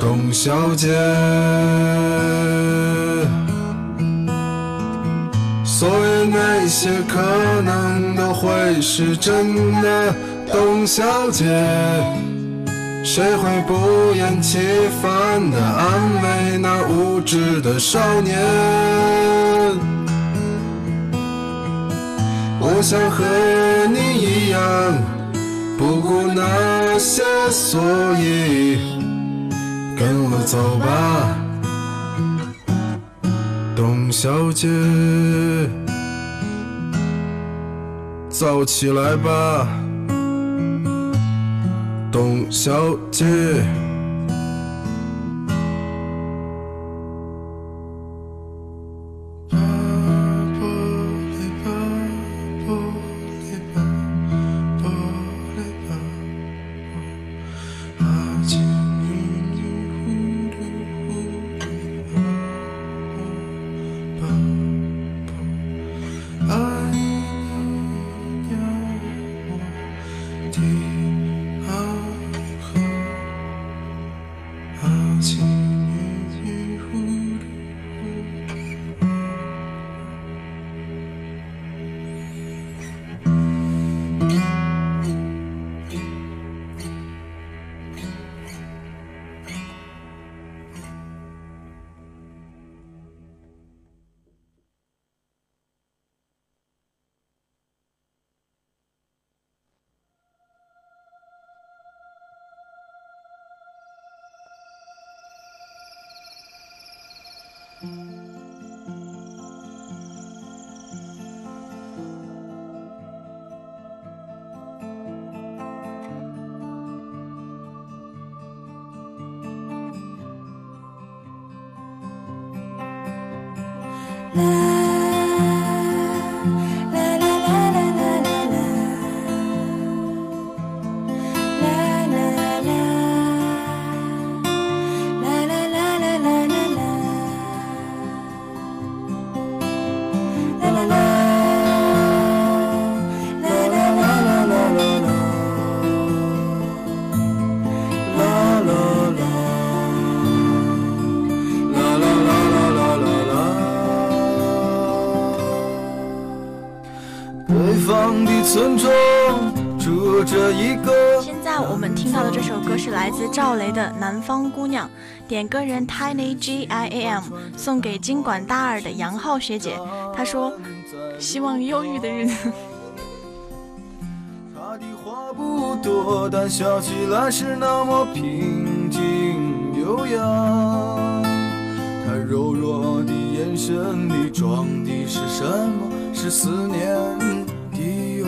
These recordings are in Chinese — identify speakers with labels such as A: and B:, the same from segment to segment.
A: 董小姐。所以那些可能都会是真的，董小姐。谁会不厌其烦地安慰那无知的少年？我想和你一样，不顾那些，所以跟我走吧，董小姐。早起来吧，董小姐。
B: 现在我们听到的这首歌是来自赵雷的《南方姑娘》，点歌人 Tiny G I A M 送给经管大二的杨浩学姐。她说：“希望忧郁的日子。”
C: 他的话不多，但笑起来是那么平静优雅。他柔弱的眼神里装的是什么？是思念。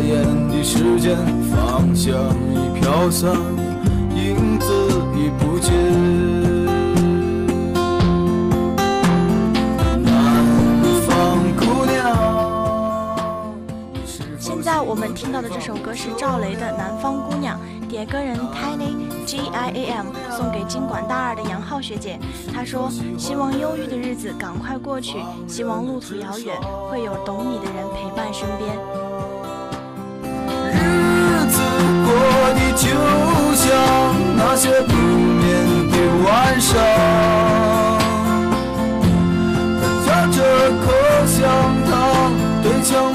C: 眨眼。时间方向已飘散，影子已不见。南方姑娘。
B: 现在我们听到的这首歌是赵雷的《南方姑娘》，点歌人 Tiny G I A M 送给经管大二的杨浩学姐。他说：“希望忧郁的日子赶快过去，希望路途遥远会有懂你的人陪伴身边。”
C: 的就像那些不眠的晚上，嚼着口香糖，对墙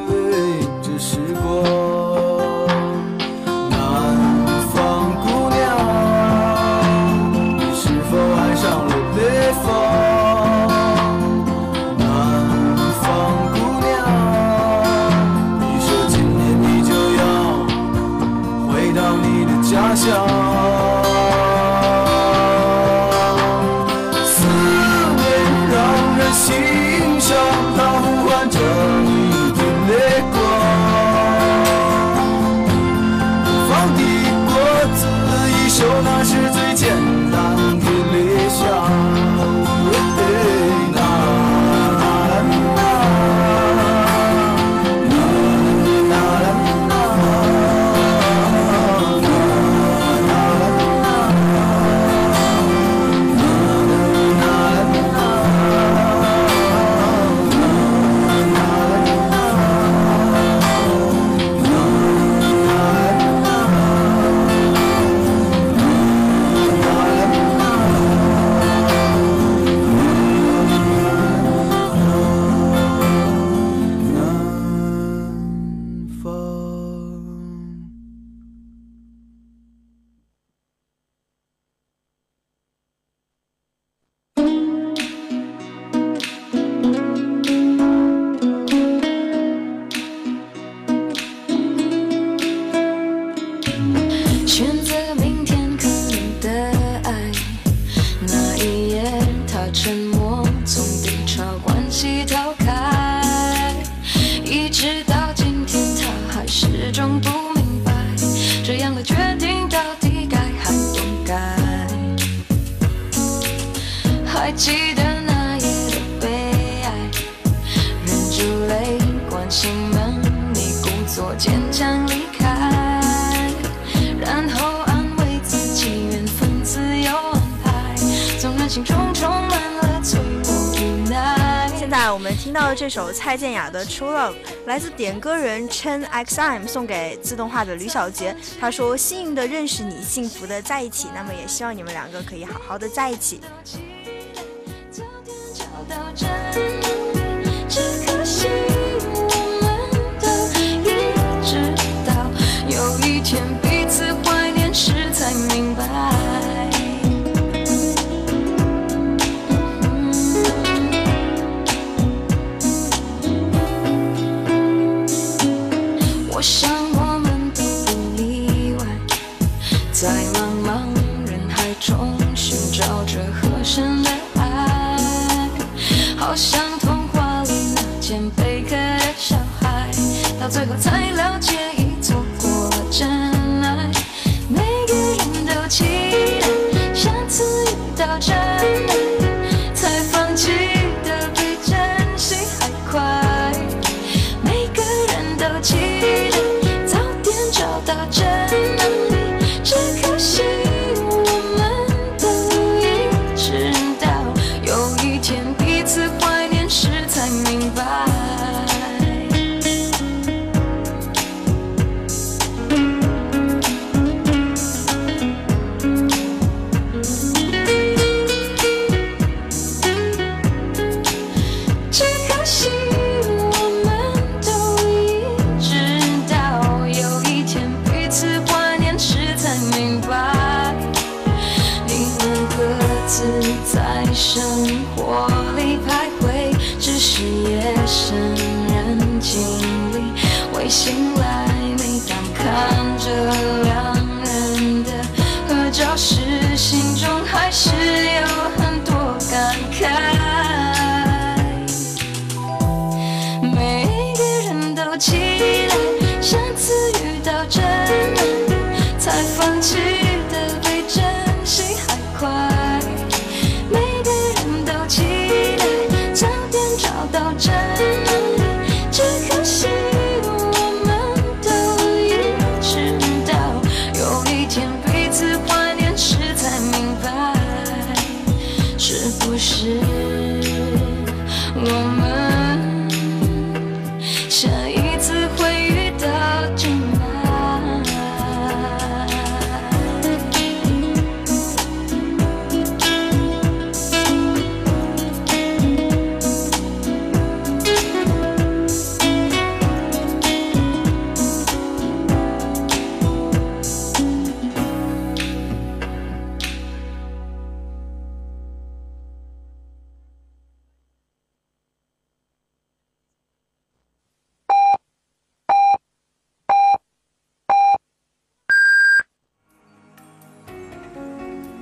C: 蔡健雅的《True Love》来自点歌人 Chen X M 送给自动化的吕小杰。他说：“幸运的认识你，幸福的在一起。那么也希望你们两个可以好好的在一起。”
D: 我想我们都不例外在茫茫人海中寻找着和身的爱好像童话里那件贝壳的小孩到最后才了解一错过真。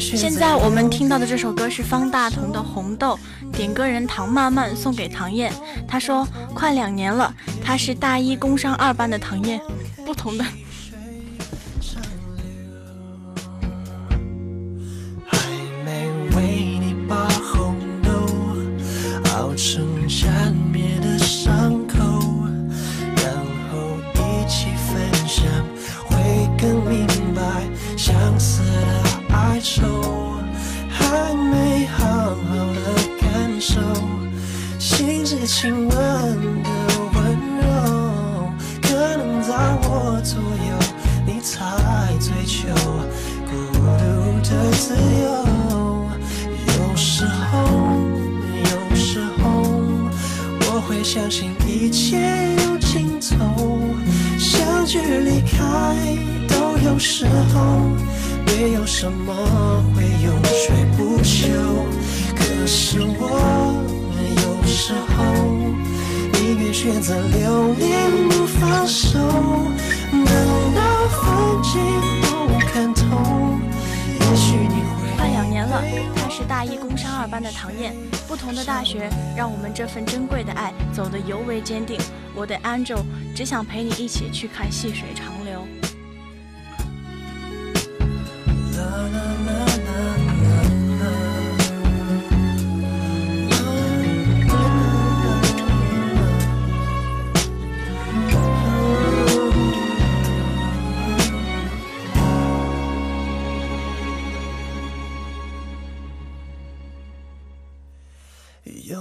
D: 现在我们听到的这首歌是方大同的《红豆》，点歌人唐曼曼送给唐燕。她说：“快两年了，她是大一工商二班的唐燕，不同的。”亲吻的温柔可能在我左右你才追求孤独的自由有时候有时候我会相信一切有尽头相聚离开都有时候没有什么会永垂不
E: 朽可是我有时
B: 候宁愿选择留恋不放手等到风景都看透也许你会快两年了他是大一工商二班的唐燕不同的大学让我们这份珍贵的爱走得尤为坚定。我的 angel 只想陪你一起去看细水长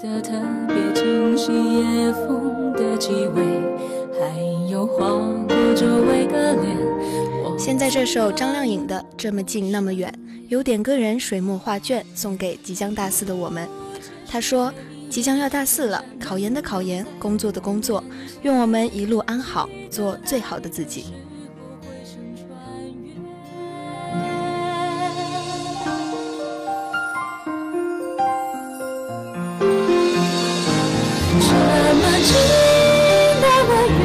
D: 的特别清晰，夜风的气味，还有划过周围的脸。
B: 现在这首张靓颖的《这么近那么远》，有点个人水墨画卷，送给即将大四的我们。他说：“即将要大四了，考研的考研，工作的工作，愿我们一路安好，做最好的自己。”
D: 情那么远，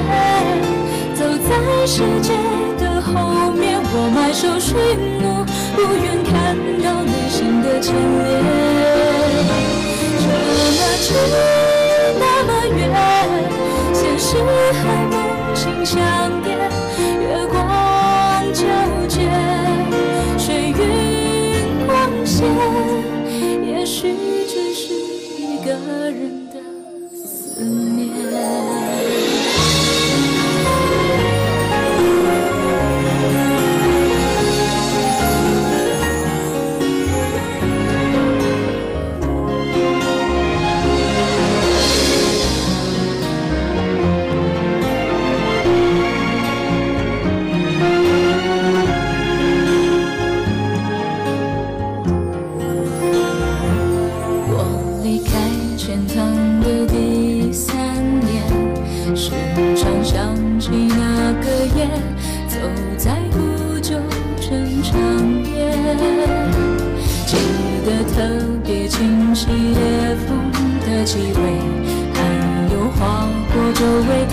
D: 走在世界的后面，我埋首寻路，不愿看到内心的牵连。这么去那么远，现实。周围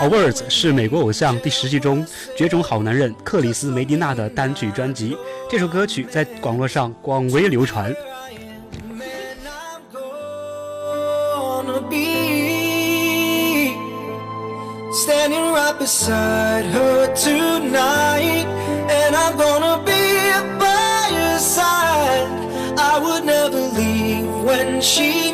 D: Awards》是美国偶像第十季中绝种好男人克里斯·梅迪纳的单曲专辑。这首歌曲在网络上广为流传。She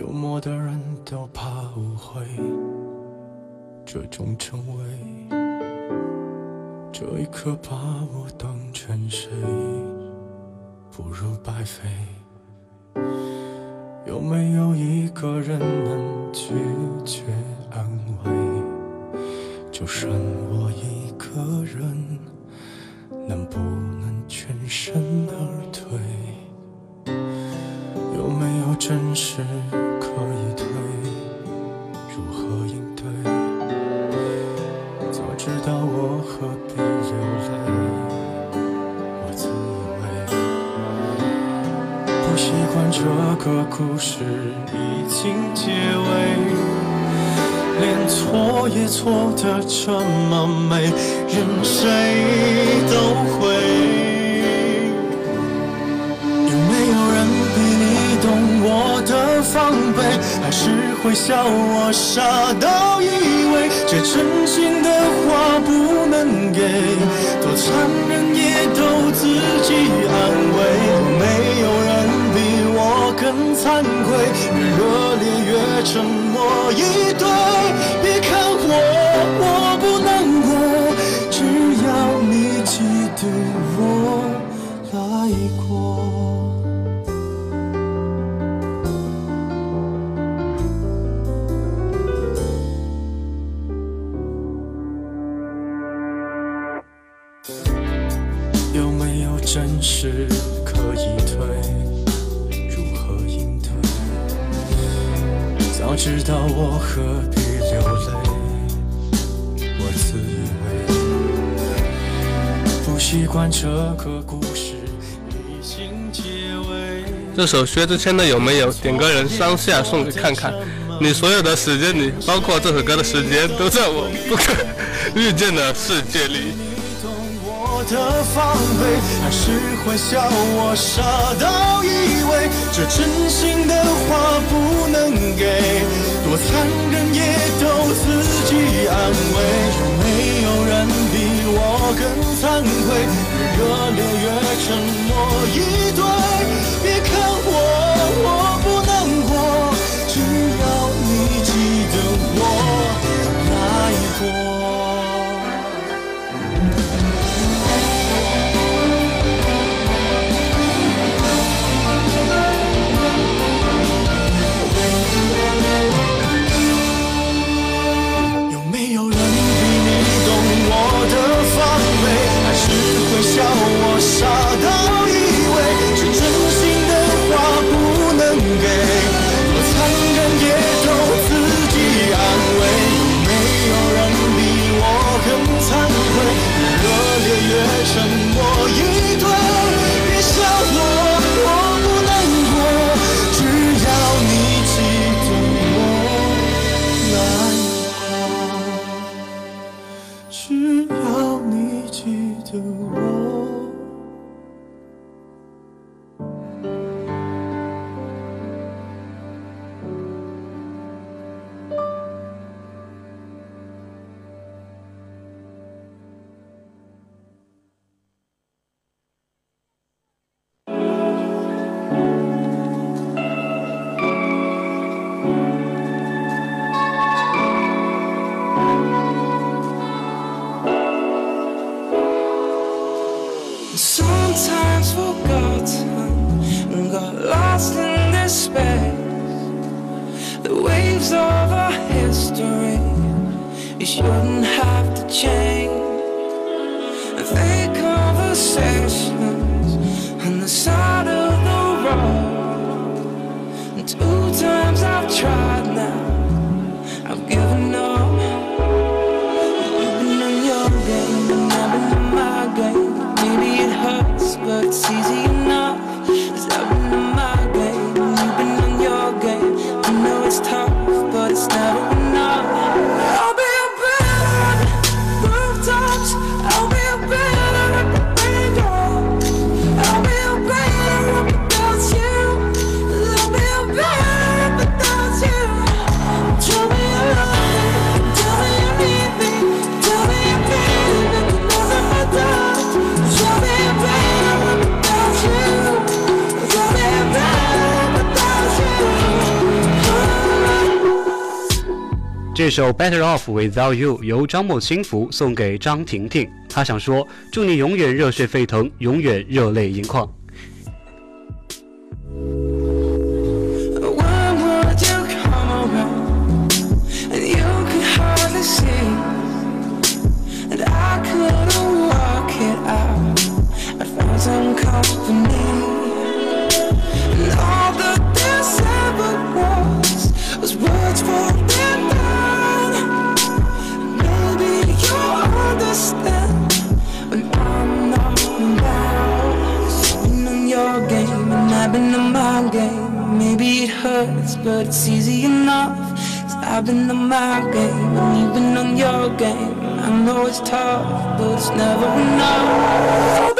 D: 幽默的人都怕误会这种称谓这一刻把我当成谁不如白费。有没有一个人
F: 能拒绝
G: 安慰？就剩我一个人能不能全身而退？有没有真
H: 实故事已经结尾，连错也错得这么美，任谁都会。有没有人比你懂我的防备？还是会笑我傻到以为这真心的话不能给？多残忍也都自己安慰。惭愧，越热烈越沉默一这
I: 首薛之谦的有没有点歌人当下送给看看？你所有的时间里，包括这首歌的时间，都在我不可预见的世界里。
H: 的防备，还是会笑我傻到以为这真心的话不能给，多残忍也都自己安慰。有没有人更惭愧？越热烈越沉默以对。别看我，我
J: 首《Better Off Without You》由张默清福送给张婷婷，他想说：祝你永远热血沸腾，永远热泪盈眶。
K: but it's easy enough. Cause I've been on my game, and you've been on your game. I know it's tough, but it's never enough.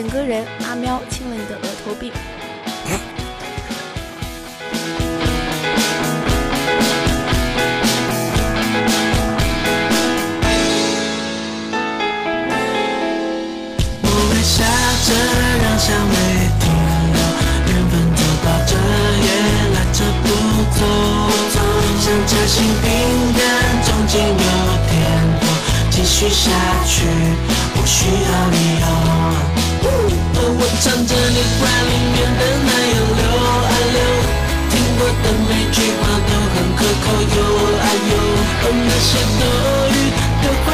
L: 点歌人阿喵亲了你的额头壁。
M: 我微笑着让香味停留，缘分走到这也拉扯不走，像夹心饼干，中间有甜头，继续下去不需要理由。哦我唱着你怀里面的奶油流啊流，听过的每句话都很可口哟啊哟，而那些多余的
K: 话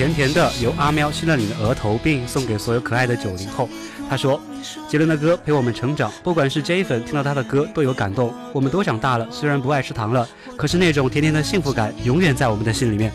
K: 甜甜的》由阿喵亲了你的额头，并送给所有可爱的九零后。他说：“杰伦的歌陪我们成长，不管是 J 粉听到他的歌都有感动。我们都长大了，虽然不爱吃糖了，可是那种甜甜的幸福感永远在我们的心里面。”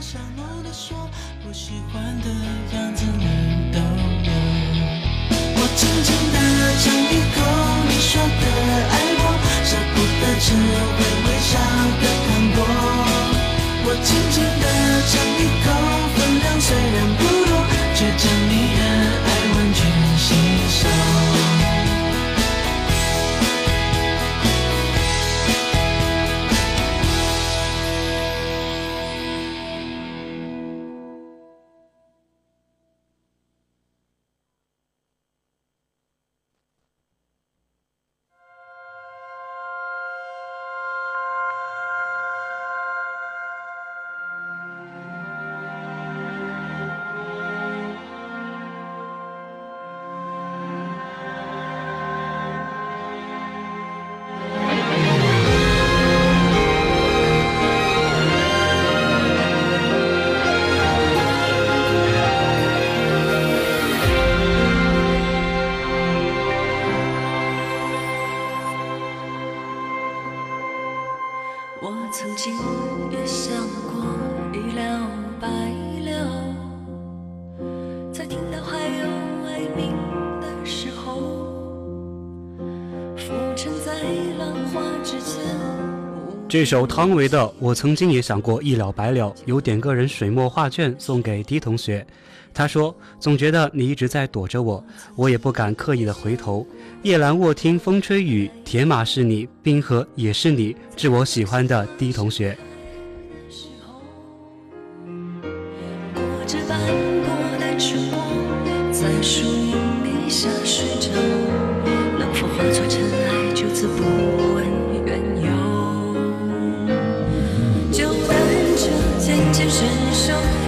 K: 这首汤唯的《我曾经也想过一了百了》，有点个人水墨画卷送给 D 同学。他说：“总觉得你一直在躲着我，我也不敢刻意的回头。夜阑卧听风吹雨，铁马是你，冰河也是你，致我喜欢的 D 同学。”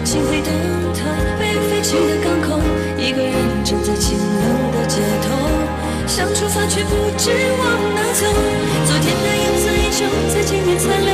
D: 心会等待被废弃的港口，一个人站在清冷的街头，想出发却不知往哪走。昨天的影子依旧，在今天残留，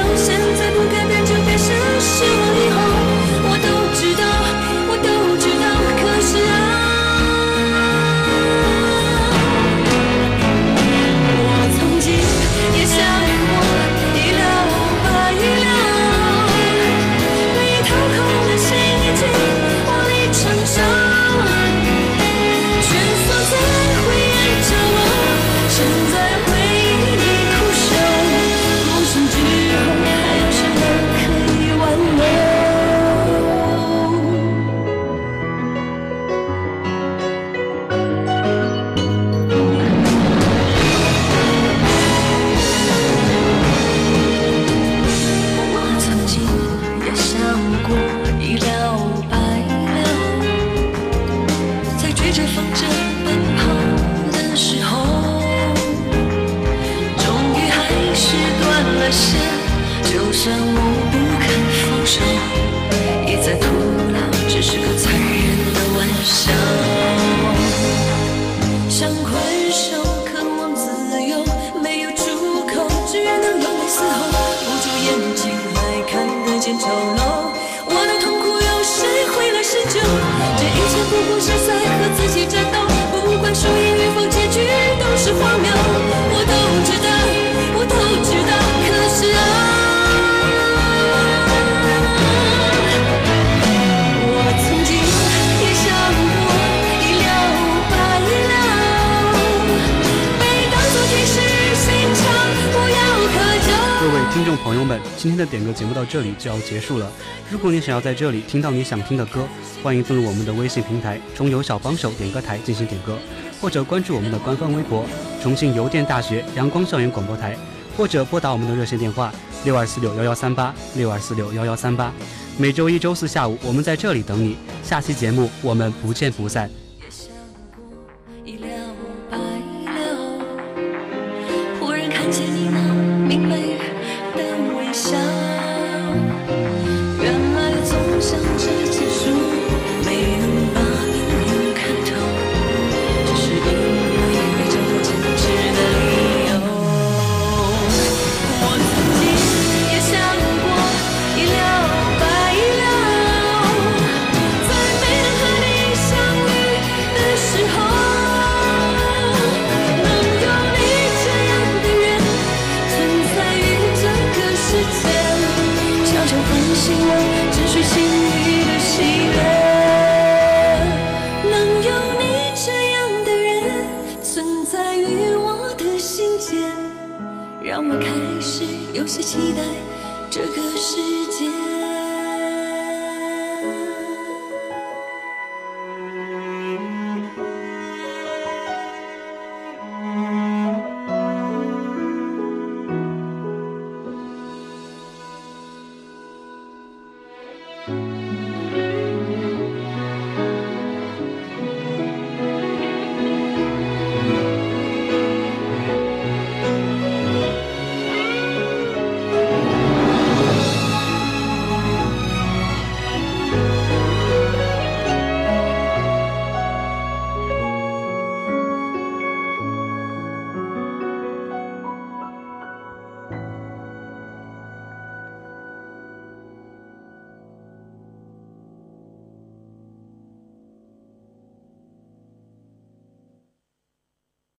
D: 朋友们，今天的点歌节目到这里就要结束了。如果你想要在这里听到你想听的歌，欢迎登录我们的微信平台“中邮小帮手点歌台”进行点歌，或者关注我们的官方微博“重庆邮电大学阳光校园广播台”，或者拨打我们的热线电话六二四六幺幺三八六二四六幺幺三八。每周一、周四下午，我们在这里等你。下期节目我们不见不散。